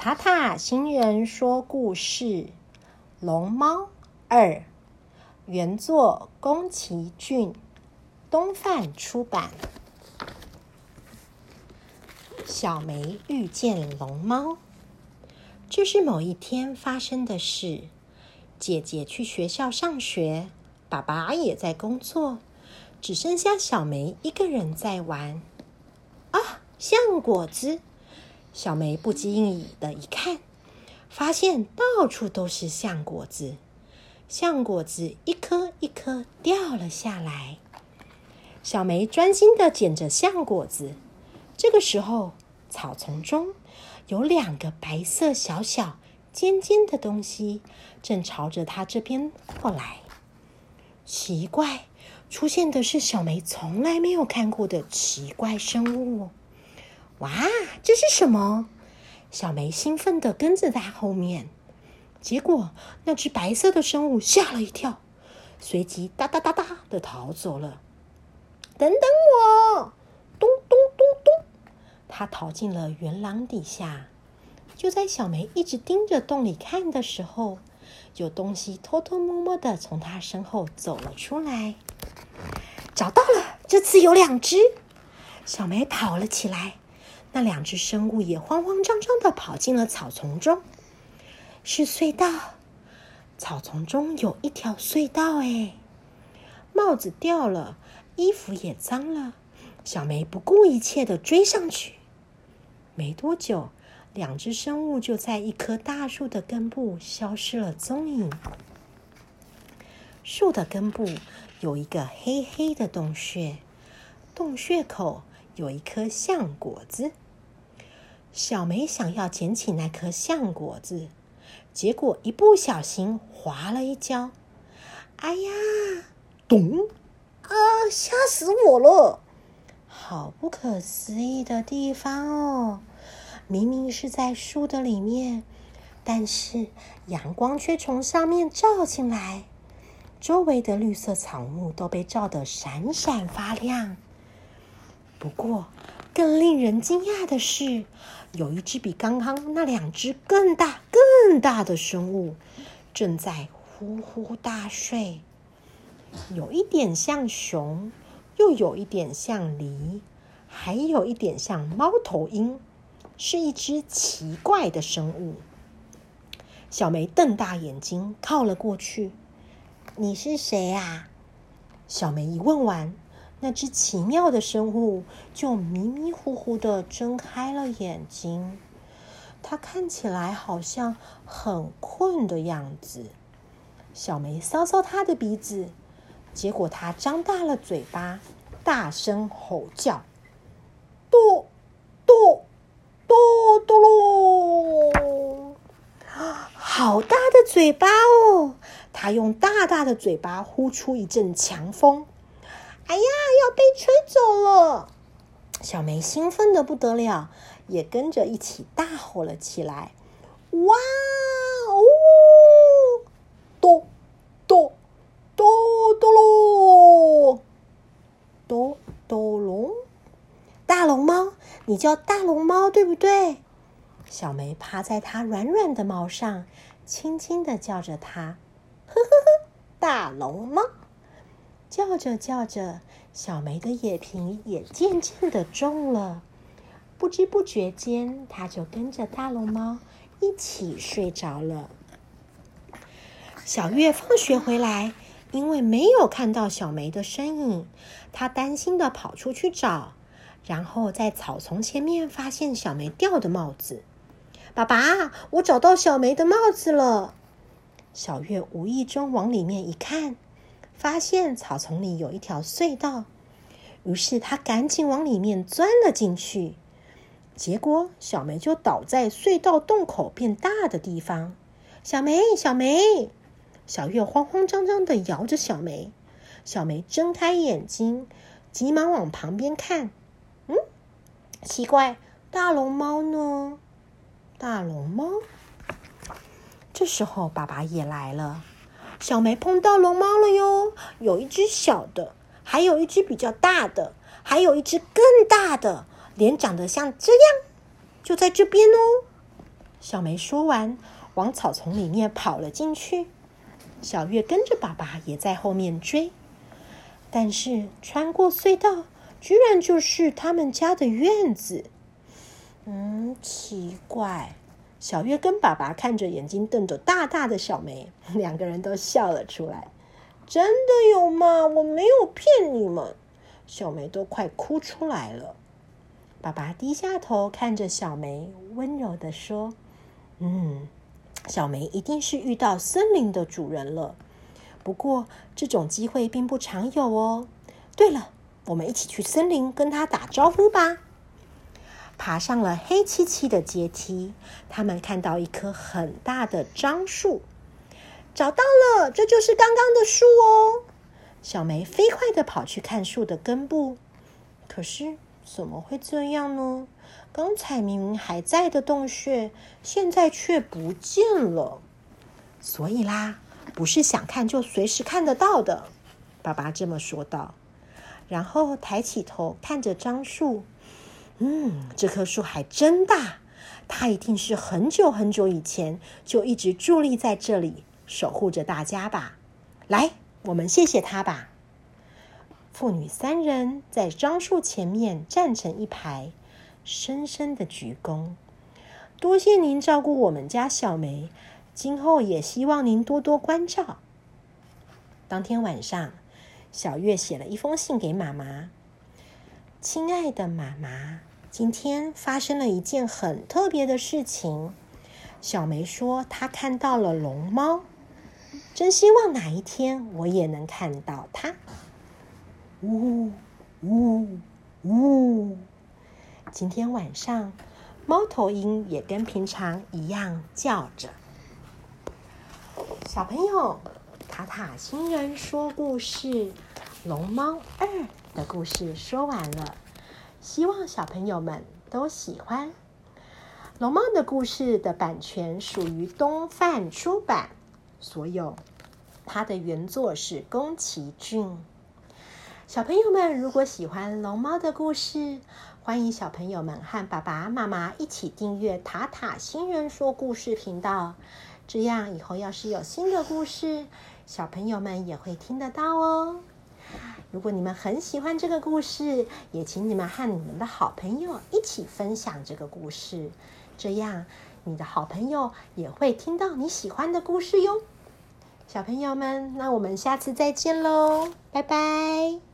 塔塔星人说故事《龙猫二》，原作宫崎骏，东贩出版。小梅遇见龙猫，这是某一天发生的事。姐姐去学校上学，爸爸也在工作，只剩下小梅一个人在玩。啊，像果子！小梅不经意的一看，发现到处都是橡果子，橡果子一颗一颗掉了下来。小梅专心的捡着橡果子。这个时候，草丛中有两个白色、小小、尖尖的东西，正朝着她这边过来。奇怪，出现的是小梅从来没有看过的奇怪生物。哇，这是什么？小梅兴奋的跟在他后面，结果那只白色的生物吓了一跳，随即哒哒哒哒的逃走了。等等我！咚咚咚咚，他逃进了圆廊底下。就在小梅一直盯着洞里看的时候，有东西偷偷摸摸的从他身后走了出来。找到了，这次有两只。小梅跑了起来。那两只生物也慌慌张张的跑进了草丛中，是隧道。草丛中有一条隧道，哎，帽子掉了，衣服也脏了。小梅不顾一切的追上去。没多久，两只生物就在一棵大树的根部消失了踪影。树的根部有一个黑黑的洞穴，洞穴口。有一颗橡果子，小梅想要捡起那颗橡果子，结果一不小心滑了一跤。哎呀，咚！啊，吓死我了！好不可思议的地方哦！明明是在树的里面，但是阳光却从上面照进来，周围的绿色草木都被照得闪闪发亮。不过，更令人惊讶的是，有一只比刚刚那两只更大、更大的生物正在呼呼大睡，有一点像熊，又有一点像狸，还有一点像猫头鹰，是一只奇怪的生物。小梅瞪大眼睛靠了过去：“你是谁啊？”小梅一问完。那只奇妙的生物就迷迷糊糊的睁开了眼睛，它看起来好像很困的样子。小梅搔搔它的鼻子，结果它张大了嘴巴，大声吼叫：“嘟嘟嘟嘟噜！”好大的嘴巴哦！它用大大的嘴巴呼出一阵强风。哎呀，被吹走了！小梅兴奋的不得了，也跟着一起大吼了起来：“哇哦！哆哆哆哆喽，哆哆龙，大龙猫，你叫大龙猫对不对？”小梅趴在它软软的毛上，轻轻的叫着它：“呵呵呵，大龙猫。”叫着叫着，小梅的眼皮也渐渐的重了。不知不觉间，它就跟着大龙猫一起睡着了。小月放学回来，因为没有看到小梅的身影，她担心的跑出去找，然后在草丛前面发现小梅掉的帽子。爸爸，我找到小梅的帽子了。小月无意中往里面一看。发现草丛里有一条隧道，于是他赶紧往里面钻了进去。结果小梅就倒在隧道洞口变大的地方。小梅，小梅，小月慌慌张张的摇着小梅。小梅睁开眼睛，急忙往旁边看。嗯，奇怪，大龙猫呢？大龙猫。这时候爸爸也来了。小梅碰到龙猫了哟，有一只小的，还有一只比较大的，还有一只更大的，脸长得像这样，就在这边哦。小梅说完，往草丛里面跑了进去。小月跟着爸爸也在后面追，但是穿过隧道，居然就是他们家的院子。嗯，奇怪。小月跟爸爸看着眼睛瞪着大大的小梅，两个人都笑了出来。真的有吗？我没有骗你们。小梅都快哭出来了。爸爸低下头看着小梅，温柔的说：“嗯，小梅一定是遇到森林的主人了。不过这种机会并不常有哦。对了，我们一起去森林跟他打招呼吧。”爬上了黑漆漆的阶梯，他们看到一棵很大的樟树，找到了，这就是刚刚的树哦。小梅飞快的跑去看树的根部，可是怎么会这样呢？刚才明明还在的洞穴，现在却不见了。所以啦，不是想看就随时看得到的。爸爸这么说道，然后抬起头看着樟树。嗯，这棵树还真大，它一定是很久很久以前就一直伫立在这里，守护着大家吧。来，我们谢谢它吧。父女三人在樟树前面站成一排，深深的鞠躬。多谢您照顾我们家小梅，今后也希望您多多关照。当天晚上，小月写了一封信给妈妈：“亲爱的妈妈。”今天发生了一件很特别的事情。小梅说她看到了龙猫，真希望哪一天我也能看到它。呜呜呜！今天晚上，猫头鹰也跟平常一样叫着。小朋友，塔塔星人说故事《龙猫二》的故事说完了。希望小朋友们都喜欢《龙猫的故事》的版权属于东范出版，所有它的原作是宫崎骏。小朋友们如果喜欢龙猫的故事，欢迎小朋友们和爸爸妈妈一起订阅塔塔新人说故事频道，这样以后要是有新的故事，小朋友们也会听得到哦。如果你们很喜欢这个故事，也请你们和你们的好朋友一起分享这个故事，这样你的好朋友也会听到你喜欢的故事哟。小朋友们，那我们下次再见喽，拜拜。